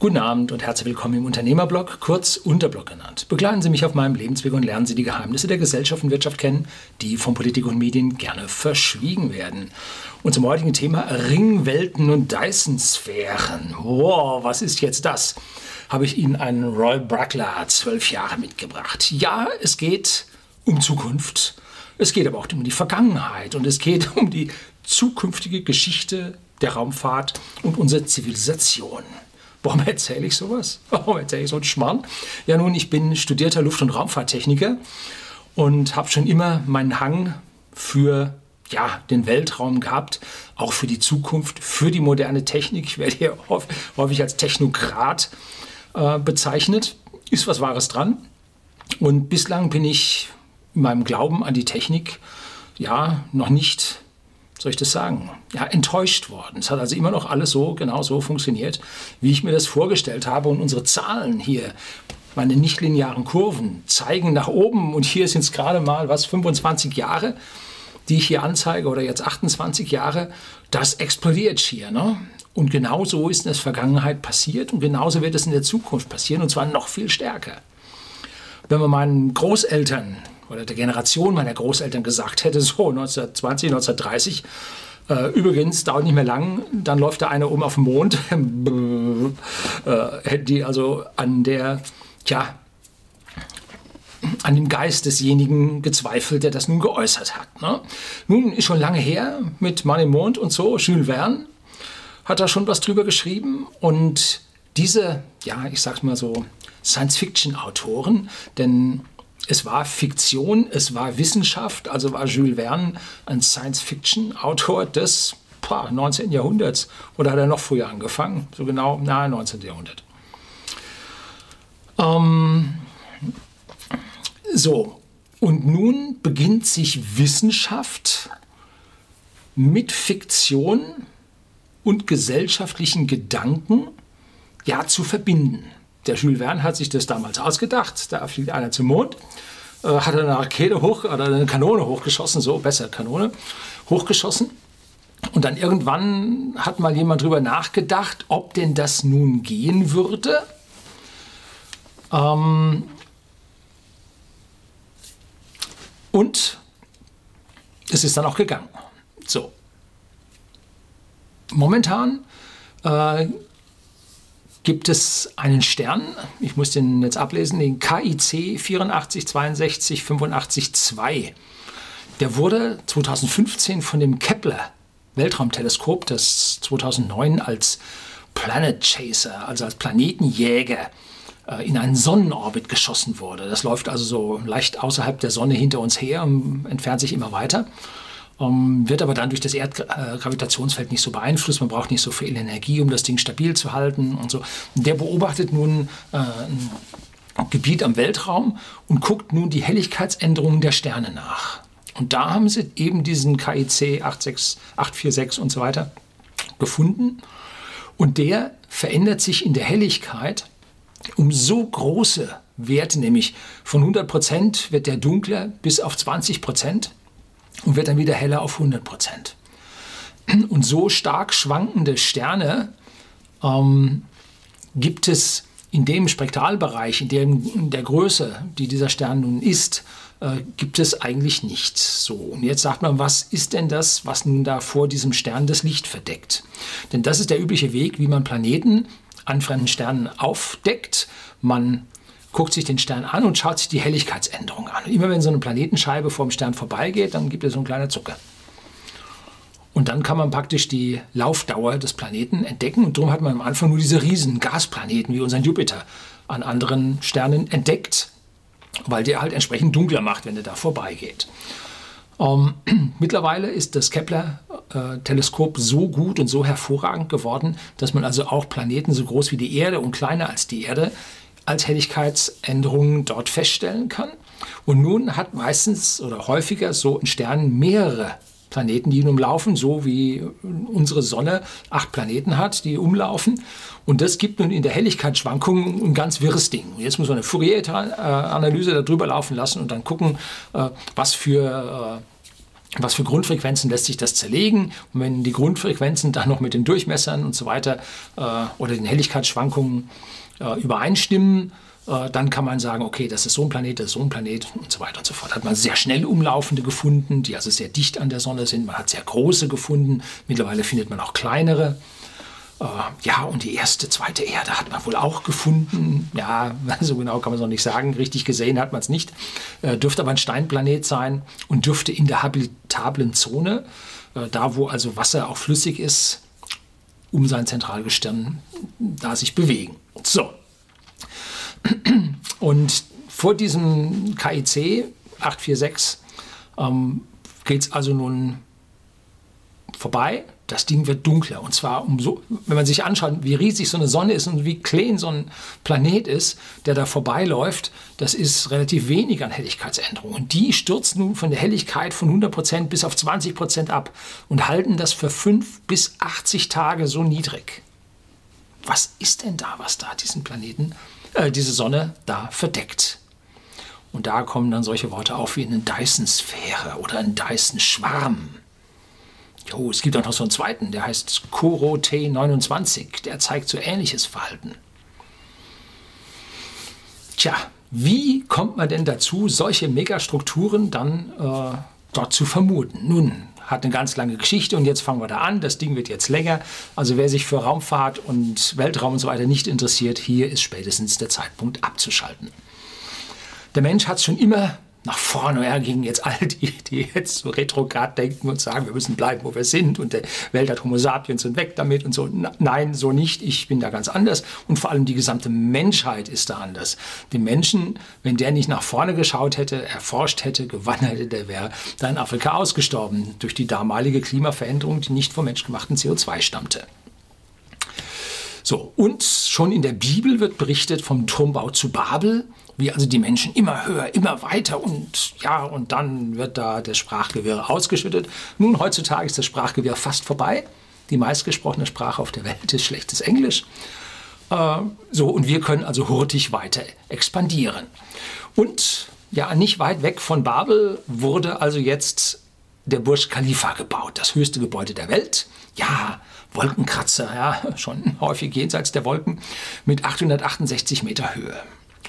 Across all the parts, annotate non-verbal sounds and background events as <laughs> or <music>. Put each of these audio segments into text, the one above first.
Guten Abend und herzlich willkommen im Unternehmerblog, kurz Unterblog genannt. Begleiten Sie mich auf meinem Lebensweg und lernen Sie die Geheimnisse der Gesellschaft und Wirtschaft kennen, die von Politik und Medien gerne verschwiegen werden. Und zum heutigen Thema Ringwelten und Dyson-Sphären. Wow, was ist jetzt das? Habe ich Ihnen einen Roy Brackler, zwölf Jahre, mitgebracht. Ja, es geht um Zukunft. Es geht aber auch um die Vergangenheit und es geht um die zukünftige Geschichte der Raumfahrt und unserer Zivilisation. Warum erzähle ich sowas? Warum erzähle ich so einen Schmarrn? Ja, nun, ich bin studierter Luft- und Raumfahrttechniker und habe schon immer meinen Hang für ja, den Weltraum gehabt, auch für die Zukunft, für die moderne Technik. Ich werde hier häufig als Technokrat äh, bezeichnet. Ist was Wahres dran. Und bislang bin ich in meinem Glauben an die Technik ja noch nicht soll ich das sagen, ja, enttäuscht worden. Es hat also immer noch alles so, genau so funktioniert, wie ich mir das vorgestellt habe. Und unsere Zahlen hier, meine nichtlinearen Kurven, zeigen nach oben. Und hier sind es gerade mal, was, 25 Jahre, die ich hier anzeige, oder jetzt 28 Jahre. Das explodiert hier. Ne? Und genau so ist in der Vergangenheit passiert und genauso wird es in der Zukunft passieren und zwar noch viel stärker. Wenn man meinen Großeltern oder der Generation meiner Großeltern gesagt hätte, so 1920, 1930, äh, übrigens, dauert nicht mehr lang, dann läuft da einer um auf dem Mond, <laughs> äh, hätten die also an der, tja, an dem Geist desjenigen gezweifelt, der das nun geäußert hat. Ne? Nun ist schon lange her mit im Mond und so, Jules Verne hat da schon was drüber geschrieben und diese, ja, ich sag's mal so, Science-Fiction-Autoren, denn es war Fiktion, es war Wissenschaft, also war Jules Verne ein Science-Fiction-Autor des boah, 19. Jahrhunderts oder hat er noch früher angefangen? So genau, nahe 19. Jahrhundert. Ähm, so, und nun beginnt sich Wissenschaft mit Fiktion und gesellschaftlichen Gedanken ja zu verbinden. Der Jules Verne hat sich das damals ausgedacht. Da fliegt einer zum Mond, äh, hat eine Rakete hoch oder eine Kanone hochgeschossen, so besser Kanone, hochgeschossen. Und dann irgendwann hat mal jemand drüber nachgedacht, ob denn das nun gehen würde. Ähm und es ist dann auch gegangen. So. Momentan äh, gibt es einen Stern, ich muss den jetzt ablesen, den KIC 8462 85 2. Der wurde 2015 von dem Kepler Weltraumteleskop, das 2009 als Planet Chaser, also als Planetenjäger, äh, in einen Sonnenorbit geschossen wurde. Das läuft also so leicht außerhalb der Sonne hinter uns her und entfernt sich immer weiter ähm, wird aber dann durch das Erdgravitationsfeld nicht so beeinflusst. Man braucht nicht so viel Energie, um das Ding stabil zu halten und so. Der beobachtet nun äh, ein Gebiet am Weltraum und guckt nun die Helligkeitsänderungen der Sterne nach. Und da haben sie eben diesen KIC 86, 846 und so weiter gefunden. Und der verändert sich in der Helligkeit um so große Werte, nämlich von 100 Prozent wird der dunkler bis auf 20 Prozent und wird dann wieder heller auf 100 Prozent. Und so stark schwankende Sterne ähm, gibt es in dem Spektralbereich, in, dem, in der Größe, die dieser Stern nun ist, äh, gibt es eigentlich nichts. So, und jetzt sagt man, was ist denn das, was nun da vor diesem Stern das Licht verdeckt? Denn das ist der übliche Weg, wie man Planeten an fremden Sternen aufdeckt. Man guckt sich den Stern an und schaut sich die Helligkeitsänderung an. Und immer wenn so eine Planetenscheibe vor dem Stern vorbeigeht, dann gibt es so einen kleinen Zucker. Und dann kann man praktisch die Laufdauer des Planeten entdecken. Und darum hat man am Anfang nur diese riesen Gasplaneten wie unseren Jupiter an anderen Sternen entdeckt, weil der halt entsprechend dunkler macht, wenn der da vorbeigeht. Ähm, <clears throat> mittlerweile ist das Kepler-Teleskop äh, so gut und so hervorragend geworden, dass man also auch Planeten so groß wie die Erde und kleiner als die Erde als Helligkeitsänderungen dort feststellen kann. Und nun hat meistens oder häufiger so ein Stern mehrere Planeten, die ihn umlaufen, so wie unsere Sonne acht Planeten hat, die umlaufen. Und das gibt nun in der Helligkeitsschwankung ein ganz wirres Ding. Und jetzt muss man eine Fourier-Analyse darüber laufen lassen und dann gucken, äh, was für was für Grundfrequenzen lässt sich das zerlegen. Und wenn die Grundfrequenzen dann noch mit den Durchmessern und so weiter äh, oder den Helligkeitsschwankungen äh, übereinstimmen, äh, dann kann man sagen, okay, das ist so ein Planet, das ist so ein Planet und so weiter und so fort. Hat man sehr schnell umlaufende gefunden, die also sehr dicht an der Sonne sind. Man hat sehr große gefunden. Mittlerweile findet man auch kleinere. Äh, ja, und die erste, zweite Erde hat man wohl auch gefunden. Ja, <laughs> so genau kann man es noch nicht sagen. Richtig gesehen hat man es nicht. Äh, dürfte aber ein Steinplanet sein und dürfte in der habitablen Zone, äh, da wo also Wasser auch flüssig ist, um sein Zentralgestirn da sich bewegen. So. <clears throat> Und vor diesem KIC 846 ähm, geht es also nun vorbei das Ding wird dunkler. Und zwar, umso, wenn man sich anschaut, wie riesig so eine Sonne ist und wie klein so ein Planet ist, der da vorbeiläuft, das ist relativ wenig an Helligkeitsänderung. Und die stürzen nun von der Helligkeit von 100% bis auf 20% ab und halten das für 5 bis 80 Tage so niedrig. Was ist denn da, was da diesen Planeten, äh, diese Sonne da verdeckt? Und da kommen dann solche Worte auf wie eine Dyson-Sphäre oder ein Dyson-Schwarm. Oh, es gibt auch noch so einen zweiten, der heißt Koro T29. Der zeigt so ähnliches Verhalten. Tja, wie kommt man denn dazu, solche Megastrukturen dann äh, dort zu vermuten? Nun, hat eine ganz lange Geschichte und jetzt fangen wir da an. Das Ding wird jetzt länger. Also wer sich für Raumfahrt und Weltraum und so weiter nicht interessiert, hier ist spätestens der Zeitpunkt abzuschalten. Der Mensch hat es schon immer nach vorne her gingen jetzt all die, die jetzt so retrograd denken und sagen, wir müssen bleiben, wo wir sind und der Welt hat Homo sapiens und weg damit und so. Nein, so nicht. Ich bin da ganz anders und vor allem die gesamte Menschheit ist da anders. Den Menschen, wenn der nicht nach vorne geschaut hätte, erforscht hätte, gewandert hätte, der wäre da in Afrika ausgestorben durch die damalige Klimaveränderung, die nicht vom menschgemachten CO2 stammte. So, und schon in der Bibel wird berichtet vom Turmbau zu Babel, wie also die Menschen immer höher, immer weiter und ja, und dann wird da das Sprachgewirr ausgeschüttet. Nun, heutzutage ist das Sprachgewirr fast vorbei. Die meistgesprochene Sprache auf der Welt ist schlechtes Englisch. Äh, so, und wir können also hurtig weiter expandieren. Und ja, nicht weit weg von Babel wurde also jetzt der Burj Khalifa gebaut, das höchste Gebäude der Welt. Ja, Wolkenkratzer, ja, schon häufig jenseits der Wolken, mit 868 Meter Höhe.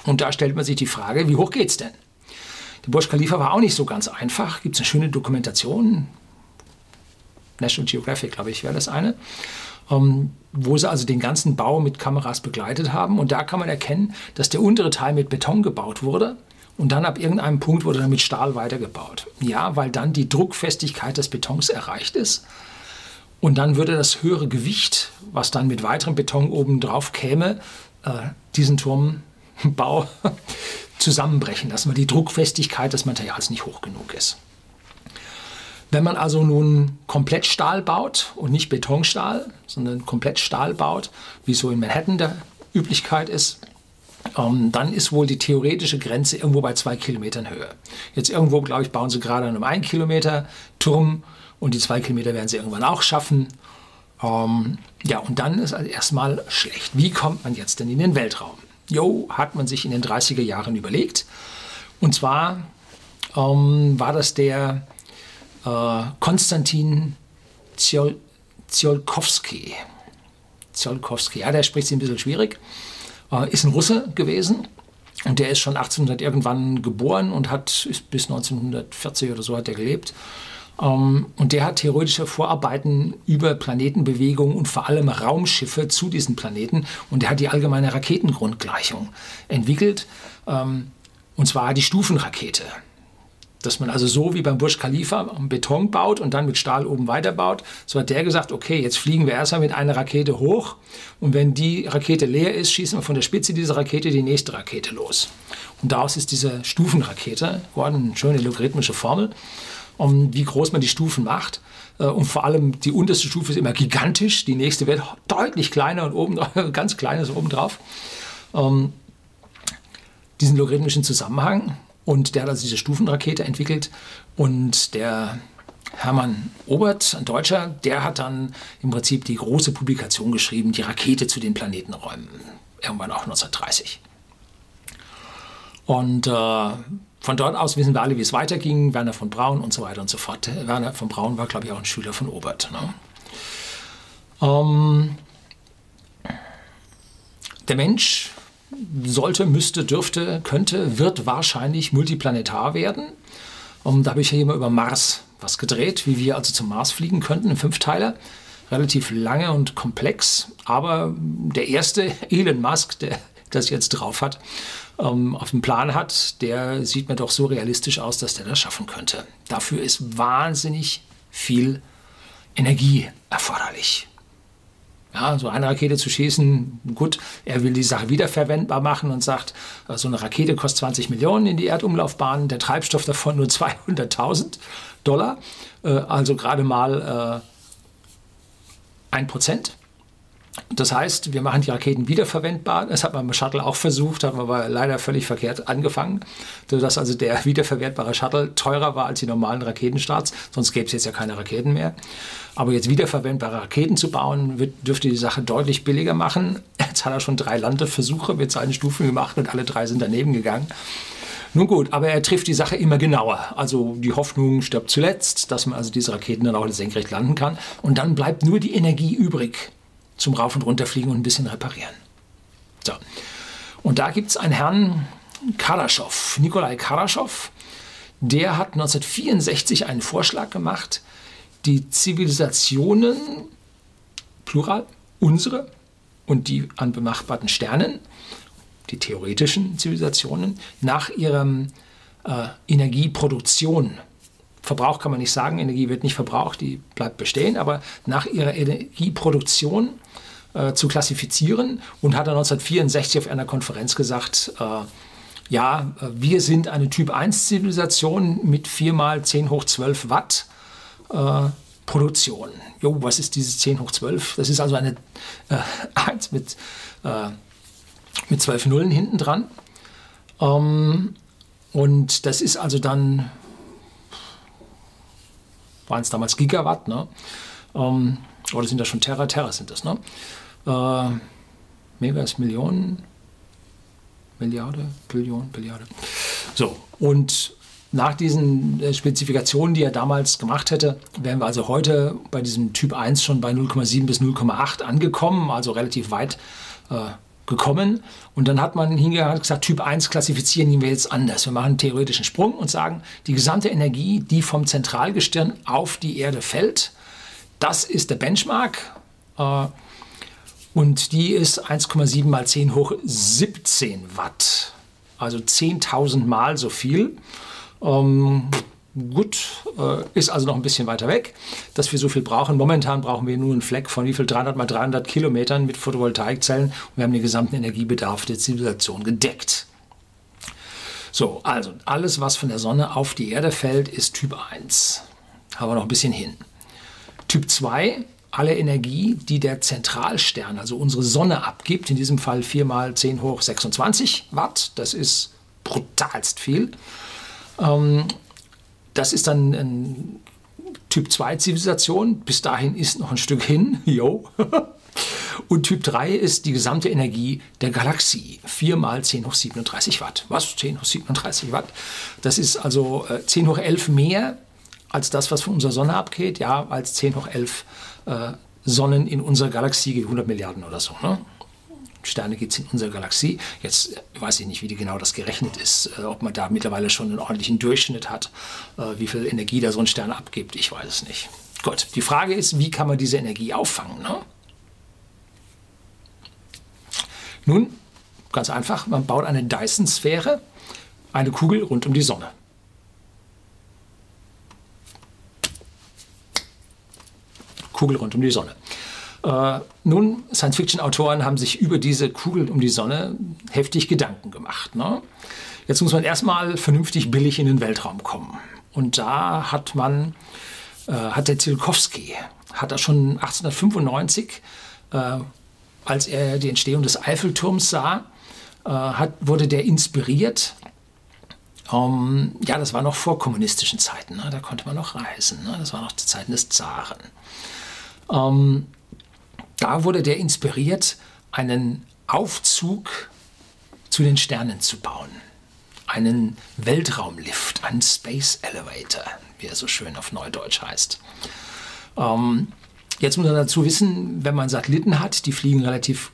Und da stellt man sich die Frage, wie hoch geht's denn? Der Burj Khalifa war auch nicht so ganz einfach. Gibt es eine schöne Dokumentation, National Geographic, glaube ich, wäre das eine, ähm, wo sie also den ganzen Bau mit Kameras begleitet haben. Und da kann man erkennen, dass der untere Teil mit Beton gebaut wurde. Und dann ab irgendeinem Punkt wurde dann mit Stahl weitergebaut. Ja, weil dann die Druckfestigkeit des Betons erreicht ist. Und dann würde das höhere Gewicht, was dann mit weiterem Beton oben drauf käme, äh, diesen Turm <laughs> Bau <laughs> zusammenbrechen lassen, weil die Druckfestigkeit des Materials nicht hoch genug ist. Wenn man also nun komplett Stahl baut und nicht Betonstahl, sondern komplett Stahl baut, wie so in Manhattan der Üblichkeit ist, ähm, dann ist wohl die theoretische Grenze irgendwo bei zwei Kilometern Höhe. Jetzt irgendwo, glaube ich, bauen sie gerade an einem 1 Kilometer Turm und die zwei Kilometer werden sie irgendwann auch schaffen. Ähm, ja, und dann ist also erstmal schlecht. Wie kommt man jetzt denn in den Weltraum? Jo, hat man sich in den 30er Jahren überlegt. Und zwar ähm, war das der äh, Konstantin Ziol Ziolkowski. Ziolkowski, ja, der spricht sich ein bisschen schwierig. Äh, ist ein Russe gewesen und der ist schon 1800 irgendwann geboren und hat bis 1940 oder so hat er gelebt. Ähm, und der hat theoretische Vorarbeiten über Planetenbewegungen und vor allem Raumschiffe zu diesen Planeten. Und der hat die allgemeine Raketengrundgleichung entwickelt. Ähm, und zwar die Stufenrakete. Dass man also so wie beim Burj Khalifa Beton baut und dann mit Stahl oben weiterbaut. So hat der gesagt, okay, jetzt fliegen wir erstmal mit einer Rakete hoch und wenn die Rakete leer ist, schießen wir von der Spitze dieser Rakete die nächste Rakete los. Und daraus ist diese Stufenrakete geworden, eine schöne logarithmische Formel um wie groß man die Stufen macht. Äh, und vor allem die unterste Stufe ist immer gigantisch, die nächste wird deutlich kleiner und oben <laughs> ganz kleines oben drauf. Ähm, diesen logarithmischen Zusammenhang und der hat also diese Stufenrakete entwickelt und der Hermann Obert, ein Deutscher, der hat dann im Prinzip die große Publikation geschrieben, die Rakete zu den Planetenräumen, irgendwann auch 1930. Und äh, von dort aus wissen wir alle, wie es weiterging. Werner von Braun und so weiter und so fort. Werner von Braun war, glaube ich, auch ein Schüler von Obert. Ne? Ähm, der Mensch sollte, müsste, dürfte, könnte, wird wahrscheinlich multiplanetar werden. Um, ähm, da habe ich hier mal über Mars was gedreht, wie wir also zum Mars fliegen könnten, in fünf Teile. Relativ lange und komplex, aber der erste <laughs> Elon Musk, der das jetzt drauf hat, ähm, auf dem Plan hat, der sieht mir doch so realistisch aus, dass der das schaffen könnte. Dafür ist wahnsinnig viel Energie erforderlich. Ja, so eine Rakete zu schießen, gut, er will die Sache wiederverwendbar machen und sagt, äh, so eine Rakete kostet 20 Millionen in die Erdumlaufbahn, der Treibstoff davon nur 200.000 Dollar, äh, also gerade mal äh, ein Prozent. Das heißt, wir machen die Raketen wiederverwendbar. Das hat man beim Shuttle auch versucht, haben aber leider völlig verkehrt angefangen, sodass also der <laughs> wiederverwertbare Shuttle teurer war als die normalen Raketenstarts. Sonst gäbe es jetzt ja keine Raketen mehr. Aber jetzt wiederverwendbare Raketen zu bauen, wird, dürfte die Sache deutlich billiger machen. <laughs> Jetzt hat er schon drei Landeversuche mit seinen Stufen gemacht und alle drei sind daneben gegangen. Nun gut, aber er trifft die Sache immer genauer. Also die Hoffnung stirbt zuletzt, dass man also diese Raketen dann auch senkrecht landen kann. Und dann bleibt nur die Energie übrig zum Rauf- und Runterfliegen und ein bisschen reparieren. So. Und da gibt es einen Herrn Karaschow, Nikolai Karaschow, der hat 1964 einen Vorschlag gemacht, die Zivilisationen, plural, unsere und die an bemachbarten Sternen, die theoretischen Zivilisationen, nach ihrer äh, Energieproduktion Verbrauch kann man nicht sagen, Energie wird nicht verbraucht, die bleibt bestehen, aber nach ihrer Energieproduktion äh, zu klassifizieren und hat er 1964 auf einer Konferenz gesagt, äh, ja, wir sind eine Typ-1-Zivilisation mit 4 mal 10 hoch 12 Watt äh, Produktion. Jo, was ist dieses 10 hoch 12? Das ist also eine äh, <laughs> 1 mit, äh, mit 12 Nullen hinten dran. Ähm, und das ist also dann waren es damals Gigawatt, ne? Ähm, oder sind das schon Terra? Terra sind das, ne? Äh, Megas, Millionen, Milliarde, Billion, Billiarde. So, und nach diesen äh, Spezifikationen, die er damals gemacht hätte, wären wir also heute bei diesem Typ 1 schon bei 0,7 bis 0,8 angekommen, also relativ weit äh, gekommen. Und dann hat man hingegangen und gesagt, Typ 1 klassifizieren wir jetzt anders. Wir machen einen theoretischen Sprung und sagen, die gesamte Energie, die vom Zentralgestirn auf die Erde fällt, das ist der Benchmark. Äh, und die ist 1,7 mal 10 hoch 17 Watt. Also 10.000 Mal so viel. Ähm, Gut, äh, ist also noch ein bisschen weiter weg, dass wir so viel brauchen. Momentan brauchen wir nur einen Fleck von wie viel 300 mal 300 Kilometern mit Photovoltaikzellen und wir haben den gesamten Energiebedarf der Zivilisation gedeckt. So, also alles, was von der Sonne auf die Erde fällt, ist Typ 1. Haben wir noch ein bisschen hin. Typ 2, alle Energie, die der Zentralstern, also unsere Sonne abgibt, in diesem Fall 4 mal 10 hoch 26 Watt, das ist brutalst viel. Ähm, das ist dann ein Typ 2 Zivilisation. Bis dahin ist noch ein Stück hin. <laughs> Jo. Und Typ 3 ist die gesamte Energie der Galaxie. 4 mal 10 hoch 37 Watt. Was? 10 hoch 37 Watt? Das ist also 10 äh, hoch 11 mehr als das, was von unserer Sonne abgeht. Ja, als 10 hoch 11 äh, Sonnen in unserer Galaxie, 100 Milliarden oder so. Ne? Sterne gibt es in unserer Galaxie. Jetzt weiß ich nicht, wie genau das gerechnet ist, äh, ob man da mittlerweile schon einen ordentlichen Durchschnitt hat, äh, wie viel Energie da so ein Stern abgibt. Ich weiß es nicht. Gut, die Frage ist, wie kann man diese Energie auffangen? Ne? Nun, ganz einfach, man baut eine Dyson-Sphäre, eine Kugel rund um die Sonne. Kugel rund um die Sonne. Äh, nun, Science-Fiction-Autoren haben sich über diese Kugel um die Sonne heftig Gedanken gemacht. Ne? Jetzt muss man erstmal vernünftig billig in den Weltraum kommen. Und da hat man, äh, hat der Tsiolkovsky, hat er schon 1895, äh, als er die Entstehung des Eiffelturms sah, äh, hat, wurde der inspiriert. Um, ja, das war noch vor kommunistischen Zeiten, ne? da konnte man noch reisen. Ne? Das war noch zu Zeiten des Zaren. Um, da wurde der inspiriert, einen Aufzug zu den Sternen zu bauen. einen Weltraumlift, einen Space Elevator, wie er so schön auf Neudeutsch heißt. Ähm, jetzt muss man dazu wissen, wenn man Satelliten hat, die fliegen relativ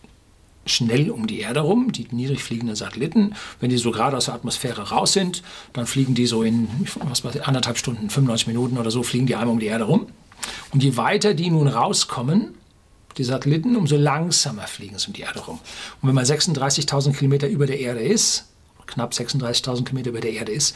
schnell um die Erde rum, die niedrig fliegenden Satelliten. Wenn die so gerade aus der Atmosphäre raus sind, dann fliegen die so in was weiß ich, anderthalb Stunden, 95 Minuten oder so, fliegen die einmal um die Erde rum. Und je weiter die nun rauskommen, die Satelliten, umso langsamer fliegen sie um die Erde rum. Und wenn man 36.000 Kilometer über der Erde ist, knapp 36.000 Kilometer über der Erde ist,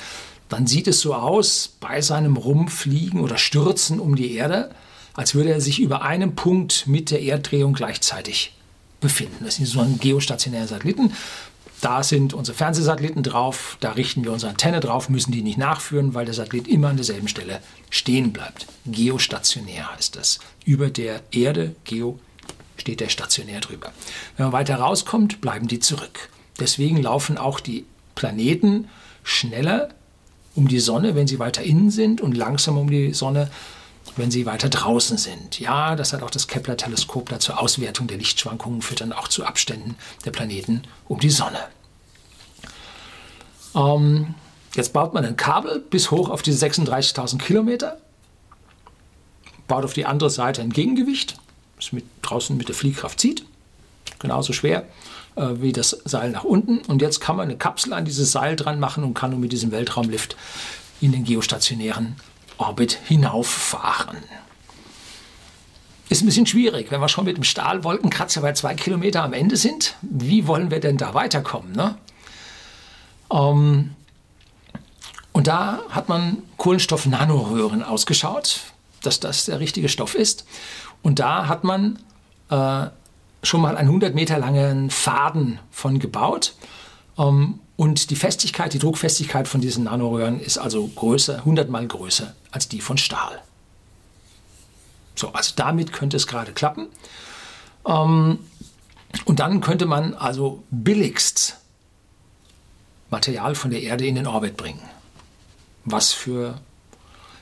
dann sieht es so aus bei seinem Rumfliegen oder Stürzen um die Erde, als würde er sich über einem Punkt mit der Erddrehung gleichzeitig befinden. Das sind so ein geostationäre Satelliten. Da sind unsere Fernsehsatelliten drauf, da richten wir unsere Antenne drauf, müssen die nicht nachführen, weil der Satellit immer an derselben Stelle stehen bleibt. Geostationär heißt das. Über der Erde, Geo, steht der stationär drüber. Wenn man weiter rauskommt, bleiben die zurück. Deswegen laufen auch die Planeten schneller um die Sonne, wenn sie weiter innen sind und langsamer um die Sonne, wenn sie weiter draußen sind. Ja, das hat auch das Kepler-Teleskop da zur Auswertung der Lichtschwankungen, führt dann auch zu Abständen der Planeten um die Sonne. Ähm, jetzt baut man ein Kabel bis hoch auf diese 36.000 Kilometer, baut auf die andere Seite ein Gegengewicht, das mit, draußen mit der Fliehkraft zieht, genauso schwer äh, wie das Seil nach unten. Und jetzt kann man eine Kapsel an dieses Seil dran machen und kann nun mit diesem Weltraumlift in den geostationären Orbit hinauffahren. Ist ein bisschen schwierig, wenn wir schon mit dem Stahlwolkenkratzer bei zwei Kilometer am Ende sind. Wie wollen wir denn da weiterkommen? Ne? Ähm, und da hat man Kohlenstoff-Nanoröhren ausgeschaut, dass das der richtige Stoff ist. Und da hat man äh, schon mal einen 100 Meter langen Faden von gebaut. Ähm, und die Festigkeit, die Druckfestigkeit von diesen Nanoröhren ist also größer, 100 mal größer als die von Stahl. So, also damit könnte es gerade klappen. Ähm, und dann könnte man also billigst Material von der Erde in den Orbit bringen, was für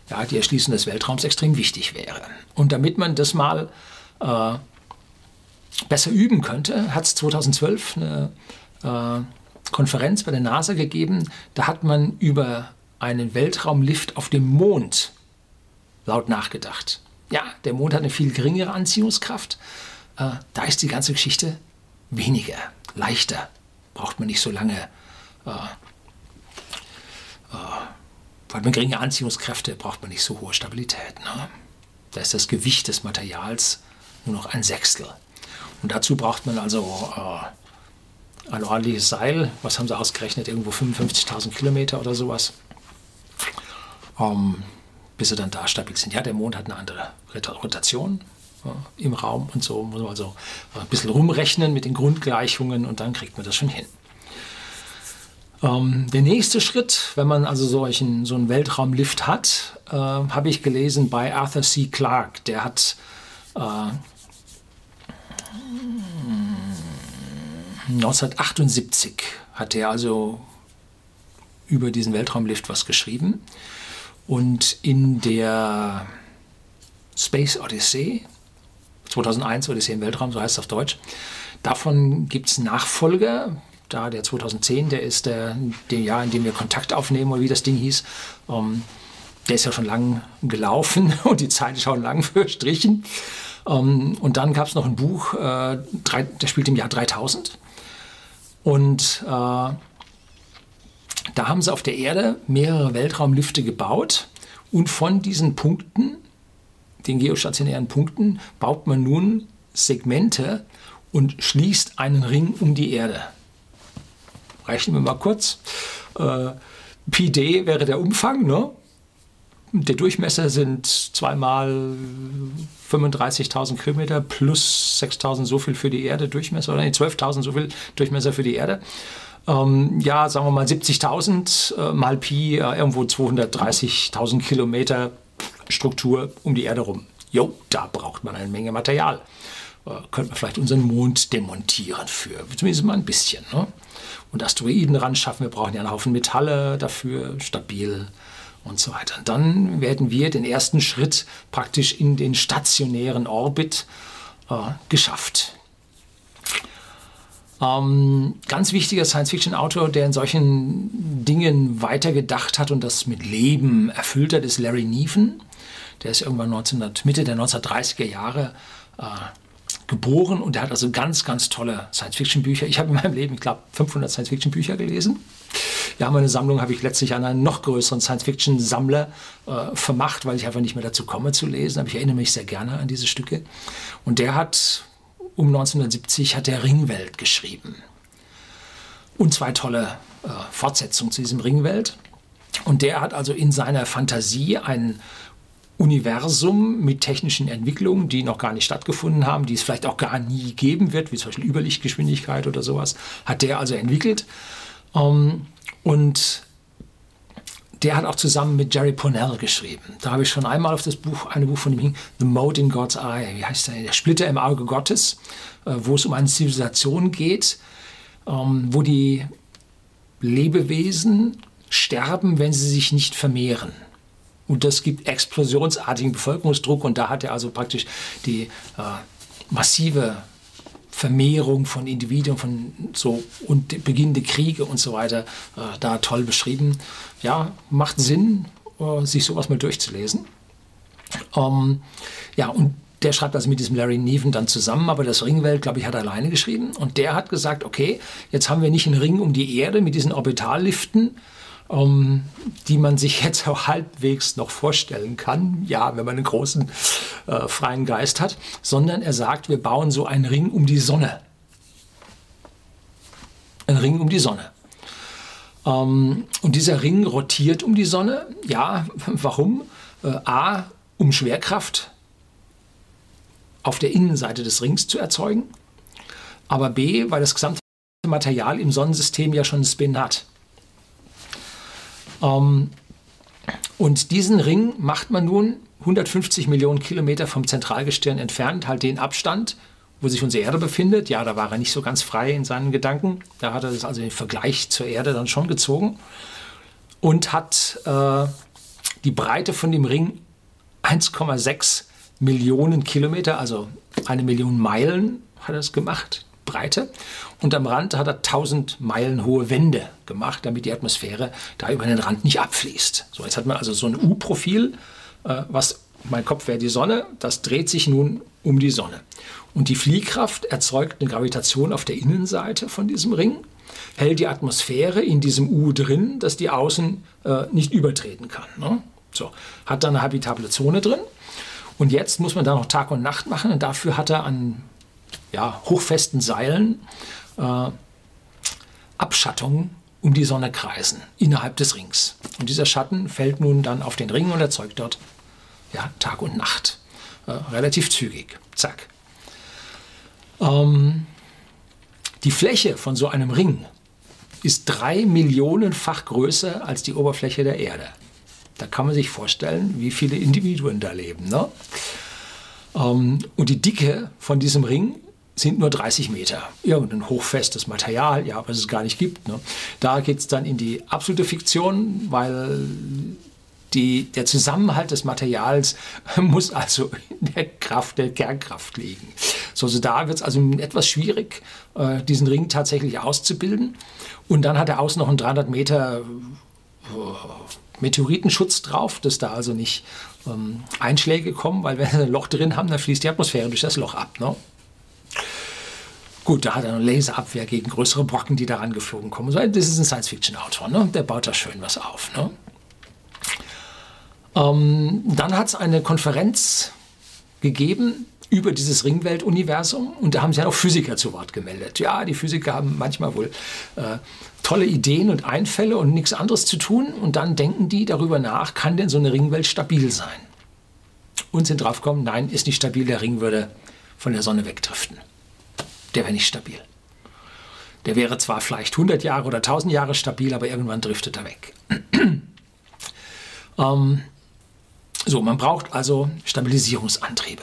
ja, die Erschließung des Weltraums extrem wichtig wäre. Und damit man das mal äh, besser üben könnte, hat es 2012 eine äh, Konferenz bei der NASA gegeben. Da hat man über einen Weltraumlift auf dem Mond laut nachgedacht. Ja, der Mond hat eine viel geringere Anziehungskraft. Äh, da ist die ganze Geschichte weniger, leichter. Braucht man nicht so lange. Äh, äh, weil man geringe Anziehungskräfte braucht man nicht so hohe Stabilität. Ne? Da ist das Gewicht des Materials nur noch ein Sechstel. Und dazu braucht man also ein ordentliches Seil. Was haben sie ausgerechnet? Irgendwo 55.000 Kilometer oder sowas. Ähm, bis sie dann da stabil sind. Ja, der Mond hat eine andere Rotation äh, im Raum und so muss man also ein bisschen rumrechnen mit den Grundgleichungen und dann kriegt man das schon hin. Ähm, der nächste Schritt, wenn man also solchen, so einen Weltraumlift hat, äh, habe ich gelesen bei Arthur C. Clarke. Der hat äh, 1978 hat er also über diesen Weltraumlift was geschrieben. Und in der Space Odyssey, 2001 Odyssey im Weltraum, so heißt es auf Deutsch, davon gibt es Nachfolger. Da der 2010, der ist der, der Jahr, in dem wir Kontakt aufnehmen, oder wie das Ding hieß. Ähm, der ist ja schon lang gelaufen <laughs> und die Zeit ist schon lang verstrichen. Ähm, und dann gab es noch ein Buch, äh, drei, der spielt im Jahr 3000. Und äh, da haben sie auf der Erde mehrere Weltraumlifte gebaut. Und von diesen Punkten, den geostationären Punkten, baut man nun Segmente und schließt einen Ring um die Erde. Rechnen wir mal kurz. Äh, Pi d wäre der Umfang, ne? Der Durchmesser sind zweimal 35.000 Kilometer plus 6.000 so viel für die Erde Durchmesser, oder nee, 12.000 so viel Durchmesser für die Erde. Ähm, ja, sagen wir mal 70.000 äh, mal Pi, äh, irgendwo 230.000 Kilometer Struktur um die Erde rum. Jo, da braucht man eine Menge Material. Äh, könnte man vielleicht unseren Mond demontieren für, zumindest mal ein bisschen. Ne? Und Asteroiden ran schaffen, wir brauchen ja einen Haufen Metalle dafür, stabil und so weiter. Und dann werden wir den ersten Schritt praktisch in den stationären Orbit äh, geschafft. Ähm, ganz wichtiger Science-Fiction-Autor, der in solchen Dingen weitergedacht hat und das mit Leben erfüllt hat, ist Larry Neven. Der ist irgendwann 1900, Mitte der 1930er Jahre äh, geboren und der hat also ganz, ganz tolle Science-Fiction-Bücher. Ich habe in meinem Leben, ich glaube, 500 Science-Fiction-Bücher gelesen. Ja, meine Sammlung habe ich letztlich an einen noch größeren Science-Fiction-Sammler äh, vermacht, weil ich einfach nicht mehr dazu komme zu lesen. Aber ich erinnere mich sehr gerne an diese Stücke. Und der hat um 1970 hat der Ringwelt geschrieben. Und zwei tolle äh, Fortsetzungen zu diesem Ringwelt. Und der hat also in seiner Fantasie ein Universum mit technischen Entwicklungen, die noch gar nicht stattgefunden haben, die es vielleicht auch gar nie geben wird, wie zum Beispiel Überlichtgeschwindigkeit oder sowas, hat der also entwickelt. Ähm, und der hat auch zusammen mit Jerry Pournell geschrieben. Da habe ich schon einmal auf das Buch, ein Buch von ihm hing, The Mode in God's Eye, wie heißt der? Der Splitter im Auge Gottes, äh, wo es um eine Zivilisation geht, ähm, wo die Lebewesen sterben, wenn sie sich nicht vermehren. Und das gibt explosionsartigen Bevölkerungsdruck und da hat er also praktisch die äh, massive Vermehrung von Individuen von so und beginnende Kriege und so weiter äh, da toll beschrieben. Ja, macht Sinn, äh, sich sowas mal durchzulesen. Ähm, ja, und der schreibt also mit diesem Larry Neven dann zusammen, aber das Ringwelt, glaube ich, hat er alleine geschrieben. Und der hat gesagt, okay, jetzt haben wir nicht einen Ring um die Erde mit diesen Orbitalliften, ähm, die man sich <laughs> jetzt auch halbwegs noch vorstellen kann, ja, wenn man einen großen äh, freien Geist hat, sondern er sagt, wir bauen so einen Ring um die Sonne. Ein Ring um die Sonne. Ähm, und dieser Ring rotiert um die Sonne. Ja, <laughs> warum? Äh, A, um Schwerkraft auf der Innenseite des Rings zu erzeugen. Aber B, weil das gesamte Material im Sonnensystem ja schon einen Spin hat. Ähm, und diesen Ring macht man nun 150 Millionen Kilometer vom Zentralgestirn entfernt, halt den Abstand, wo sich unsere Erde befindet. Ja, da war er nicht so ganz frei in seinen Gedanken. Da hat er das also im Vergleich zur Erde dann schon gezogen und hat äh, die Breite von dem Ring 1,6 Millionen Kilometer, also eine Million Meilen hat er es gemacht. Breite. Und am Rand hat er 1000 Meilen hohe Wände gemacht, damit die Atmosphäre da über den Rand nicht abfließt. So, jetzt hat man also so ein U-Profil, äh, was mein Kopf wäre die Sonne, das dreht sich nun um die Sonne. Und die Fliehkraft erzeugt eine Gravitation auf der Innenseite von diesem Ring, hält die Atmosphäre in diesem U drin, dass die außen äh, nicht übertreten kann. Ne? So, hat dann eine habitable Zone drin. Und jetzt muss man da noch Tag und Nacht machen und dafür hat er an ja, hochfesten Seilen äh, Abschattungen um die Sonne kreisen innerhalb des Rings. Und dieser Schatten fällt nun dann auf den Ring und erzeugt dort ja, Tag und Nacht. Äh, relativ zügig. Zack. Ähm, die Fläche von so einem Ring ist drei Millionenfach größer als die Oberfläche der Erde. Da kann man sich vorstellen, wie viele Individuen da leben. Ne? Ähm, und die Dicke von diesem Ring sind nur 30 Meter. Irgendein hochfestes Material, ja, was es gar nicht gibt. Ne? Da geht es dann in die absolute Fiktion, weil die, der Zusammenhalt des Materials <laughs> muss also in der Kraft der Kernkraft liegen. So, also da wird es also etwas schwierig, äh, diesen Ring tatsächlich auszubilden. Und dann hat er außen noch einen 300 Meter äh, Meteoritenschutz drauf, dass da also nicht ähm, Einschläge kommen, weil wenn wir ein Loch drin haben, dann fließt die Atmosphäre durch das Loch ab. Ne? Gut, da hat er eine Laserabwehr gegen größere Brocken, die daran geflogen kommen. Das ist ein Science-Fiction-Autor, ne? der baut da schön was auf. Ne? Ähm, dann hat es eine Konferenz gegeben über dieses Ringwelt-Universum und da haben sich auch Physiker zu Wort gemeldet. Ja, die Physiker haben manchmal wohl äh, tolle Ideen und Einfälle und nichts anderes zu tun und dann denken die darüber nach, kann denn so eine Ringwelt stabil sein? Und sind draufgekommen, nein, ist nicht stabil, der Ring würde von der Sonne wegdriften der wäre nicht stabil. Der wäre zwar vielleicht 100 Jahre oder 1000 Jahre stabil, aber irgendwann driftet er weg. <clears throat> ähm, so, man braucht also Stabilisierungsantriebe.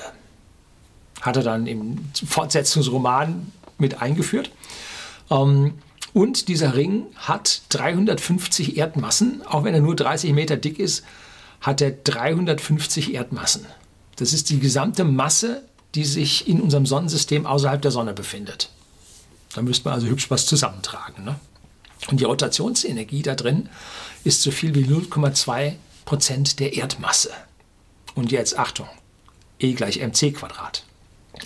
Hat er dann im Fortsetzungsroman mit eingeführt. Ähm, und dieser Ring hat 350 Erdmassen, auch wenn er nur 30 Meter dick ist, hat er 350 Erdmassen. Das ist die gesamte Masse die sich in unserem Sonnensystem außerhalb der Sonne befindet. Da müsste man also hübsch was zusammentragen. Ne? Und die Rotationsenergie da drin ist so viel wie 0,2 Prozent der Erdmasse. Und jetzt Achtung, E gleich mc Quadrat.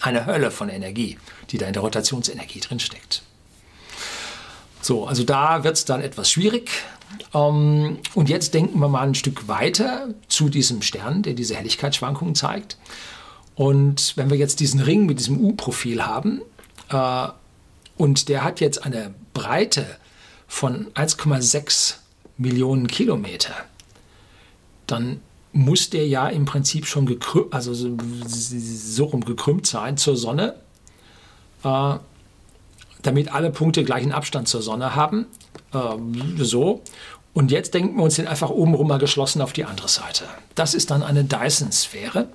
Eine Hölle von Energie, die da in der Rotationsenergie drin steckt. So, also da wird es dann etwas schwierig. Ähm, und jetzt denken wir mal ein Stück weiter zu diesem Stern, der diese Helligkeitsschwankungen zeigt. Und wenn wir jetzt diesen Ring mit diesem U-Profil haben, äh, und der hat jetzt eine Breite von 1,6 Millionen Kilometer, dann muss der ja im Prinzip schon gekrümmt, also so, so rum gekrümmt sein zur Sonne, äh, damit alle Punkte gleichen Abstand zur Sonne haben. Äh, so. Und jetzt denken wir uns den einfach obenrum mal geschlossen auf die andere Seite. Das ist dann eine Dyson-Sphäre.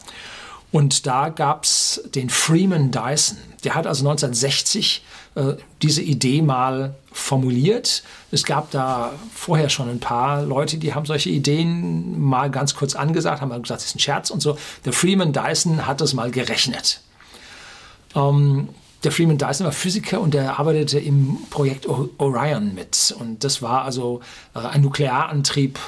Und da gab es den Freeman Dyson. Der hat also 1960 äh, diese Idee mal formuliert. Es gab da vorher schon ein paar Leute, die haben solche Ideen mal ganz kurz angesagt, haben gesagt, das ist ein Scherz und so. Der Freeman Dyson hat das mal gerechnet. Ähm, der Freeman Dyson war Physiker und der arbeitete im Projekt Orion mit. Und das war also äh, ein Nuklearantrieb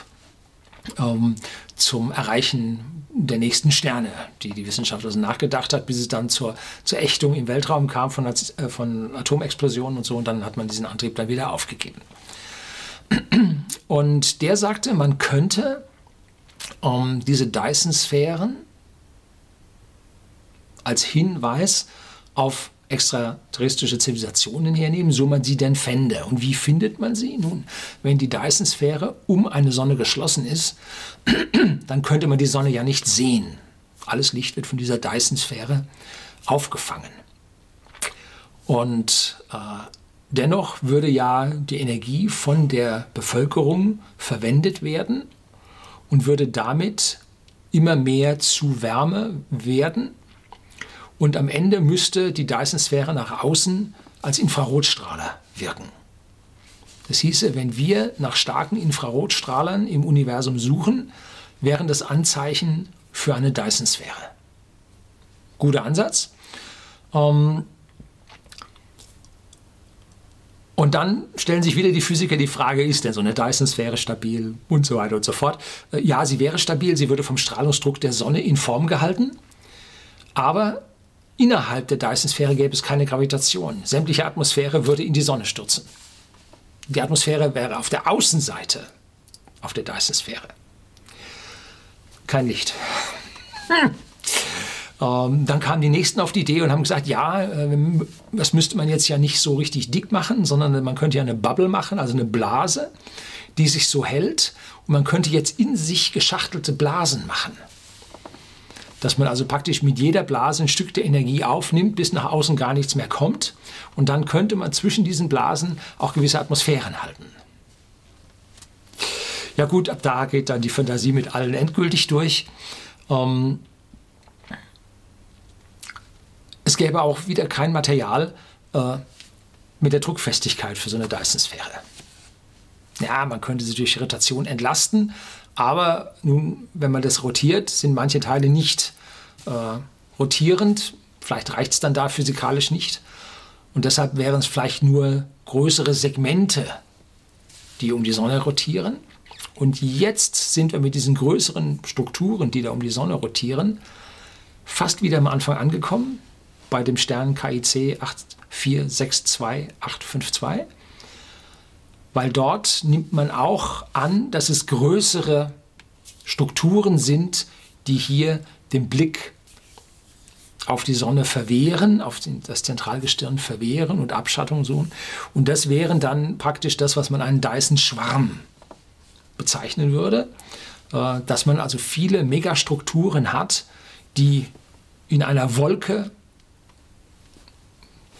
ähm, zum Erreichen der nächsten Sterne, die die Wissenschaft also nachgedacht hat, bis es dann zur, zur Ächtung im Weltraum kam von, äh, von Atomexplosionen und so. Und dann hat man diesen Antrieb dann wieder aufgegeben. <clears throat> Und der sagte, man könnte ähm, diese Dyson-Sphären als Hinweis auf extraterrestrische Zivilisationen hernehmen, so man sie denn fände. Und wie findet man sie? Nun, wenn die Dyson-Sphäre um eine Sonne geschlossen ist, <clears throat> dann könnte man die Sonne ja nicht sehen. Alles Licht wird von dieser Dyson-Sphäre aufgefangen. Und äh, dennoch würde ja die Energie von der Bevölkerung verwendet werden und würde damit immer mehr zu Wärme werden und am Ende müsste die Dyson-Sphäre nach außen als Infrarotstrahler wirken. Das hieße, wenn wir nach starken Infrarotstrahlern im Universum suchen, wären das Anzeichen für eine Dyson-Sphäre. Guter Ansatz. Ähm und dann stellen sich wieder die Physiker die Frage, ist denn so eine Dyson-Sphäre stabil und so weiter und so fort. Äh, ja, sie wäre stabil, sie würde vom Strahlungsdruck der Sonne in Form gehalten, aber Innerhalb der Dyson-Sphäre gäbe es keine Gravitation. Sämtliche Atmosphäre würde in die Sonne stürzen. Die Atmosphäre wäre auf der Außenseite auf der Dyson-Sphäre. Kein Licht. Hm. Ähm, dann kamen die Nächsten auf die Idee und haben gesagt, ja, äh, das müsste man jetzt ja nicht so richtig dick machen, sondern man könnte ja eine Bubble machen, also eine Blase, die sich so hält. Und man könnte jetzt in sich geschachtelte Blasen machen dass man also praktisch mit jeder Blase ein Stück der Energie aufnimmt, bis nach außen gar nichts mehr kommt. Und dann könnte man zwischen diesen Blasen auch gewisse Atmosphären halten. Ja gut, ab da geht dann die Fantasie mit allen endgültig durch. Ähm es gäbe auch wieder kein Material äh, mit der Druckfestigkeit für so eine Dyson-Sphäre. Ja, man könnte sie durch Rotation entlasten, aber nun, wenn man das rotiert, sind manche Teile nicht äh, rotierend. Vielleicht reicht es dann da physikalisch nicht. Und deshalb wären es vielleicht nur größere Segmente, die um die Sonne rotieren. Und jetzt sind wir mit diesen größeren Strukturen, die da um die Sonne rotieren, fast wieder am Anfang angekommen, bei dem Stern KIC 8462852 weil dort nimmt man auch an, dass es größere Strukturen sind, die hier den Blick auf die Sonne verwehren, auf das Zentralgestirn verwehren und Abschattung suchen. Und das wären dann praktisch das, was man einen Dyson-Schwarm bezeichnen würde, äh, dass man also viele Megastrukturen hat, die in einer Wolke,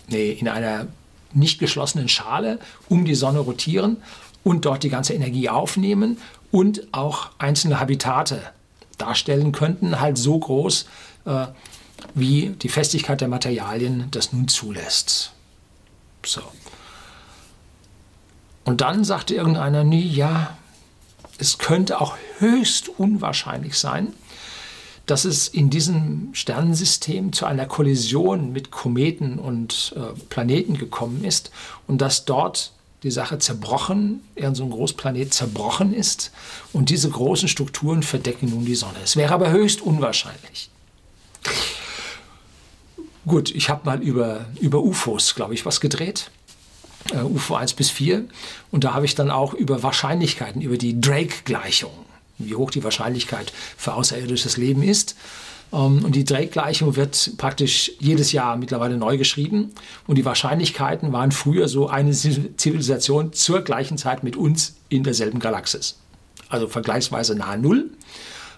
nee, in einer nicht geschlossenen Schale um die Sonne rotieren und dort die ganze Energie aufnehmen und auch einzelne Habitate darstellen könnten, halt so groß, äh, wie die Festigkeit der Materialien das nun zulässt. So. Und dann sagte irgendeiner, nee, ja, es könnte auch höchst unwahrscheinlich sein, dass es in diesem Sternensystem zu einer Kollision mit Kometen und äh, Planeten gekommen ist und dass dort die Sache zerbrochen, eher so ein Großplanet zerbrochen ist und diese großen Strukturen verdecken nun die Sonne. Es wäre aber höchst unwahrscheinlich. Gut, ich habe mal über, über UFOs, glaube ich, was gedreht. Uh, UFO 1 bis 4. Und da habe ich dann auch über Wahrscheinlichkeiten, über die Drake-Gleichung wie hoch die Wahrscheinlichkeit für außerirdisches Leben ist. Ähm, und die Drake-Gleichung wird praktisch jedes Jahr mittlerweile neu geschrieben. Und die Wahrscheinlichkeiten waren früher so eine Zivilisation zur gleichen Zeit mit uns in derselben Galaxis. Also vergleichsweise nahe Null.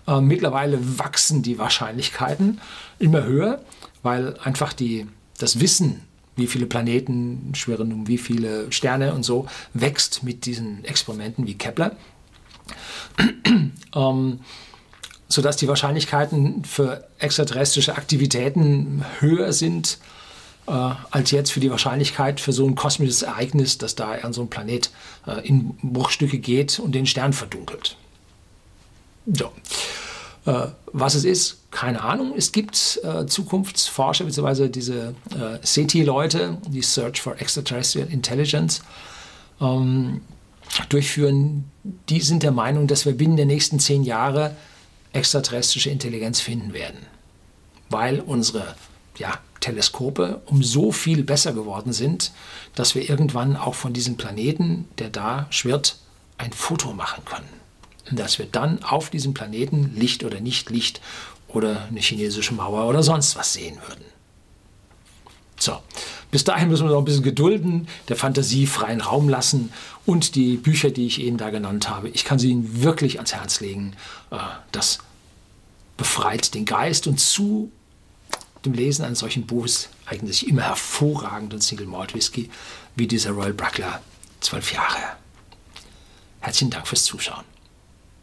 Ähm, mittlerweile wachsen die Wahrscheinlichkeiten immer höher, weil einfach die, das Wissen, wie viele Planeten schwirren um wie viele Sterne und so, wächst mit diesen Experimenten wie Kepler <clears throat> ähm, sodass die Wahrscheinlichkeiten für extraterrestrische Aktivitäten höher sind äh, als jetzt für die Wahrscheinlichkeit für so ein kosmisches Ereignis, dass da an so ein Planet äh, in Bruchstücke geht und den Stern verdunkelt. So. Äh, was es ist, keine Ahnung. Es gibt äh, Zukunftsforscher, beziehungsweise diese äh, SETI-Leute, die Search for Extraterrestrial Intelligence, ähm, durchführen, die sind der Meinung, dass wir binnen der nächsten zehn Jahre extraterrestrische Intelligenz finden werden, weil unsere ja, Teleskope um so viel besser geworden sind, dass wir irgendwann auch von diesem Planeten, der da schwirrt, ein Foto machen können. Und dass wir dann auf diesem Planeten Licht oder nicht Licht oder eine chinesische Mauer oder sonst was sehen würden. So, bis dahin müssen wir noch ein bisschen gedulden, der Fantasie freien Raum lassen und die Bücher, die ich Ihnen da genannt habe, ich kann sie Ihnen wirklich ans Herz legen. Äh, das befreit den Geist und zu dem Lesen eines solchen Buches eignet sich immer hervorragend ein Single Malt Whisky wie dieser Royal Brackler 12 Jahre. Herzlichen Dank fürs Zuschauen.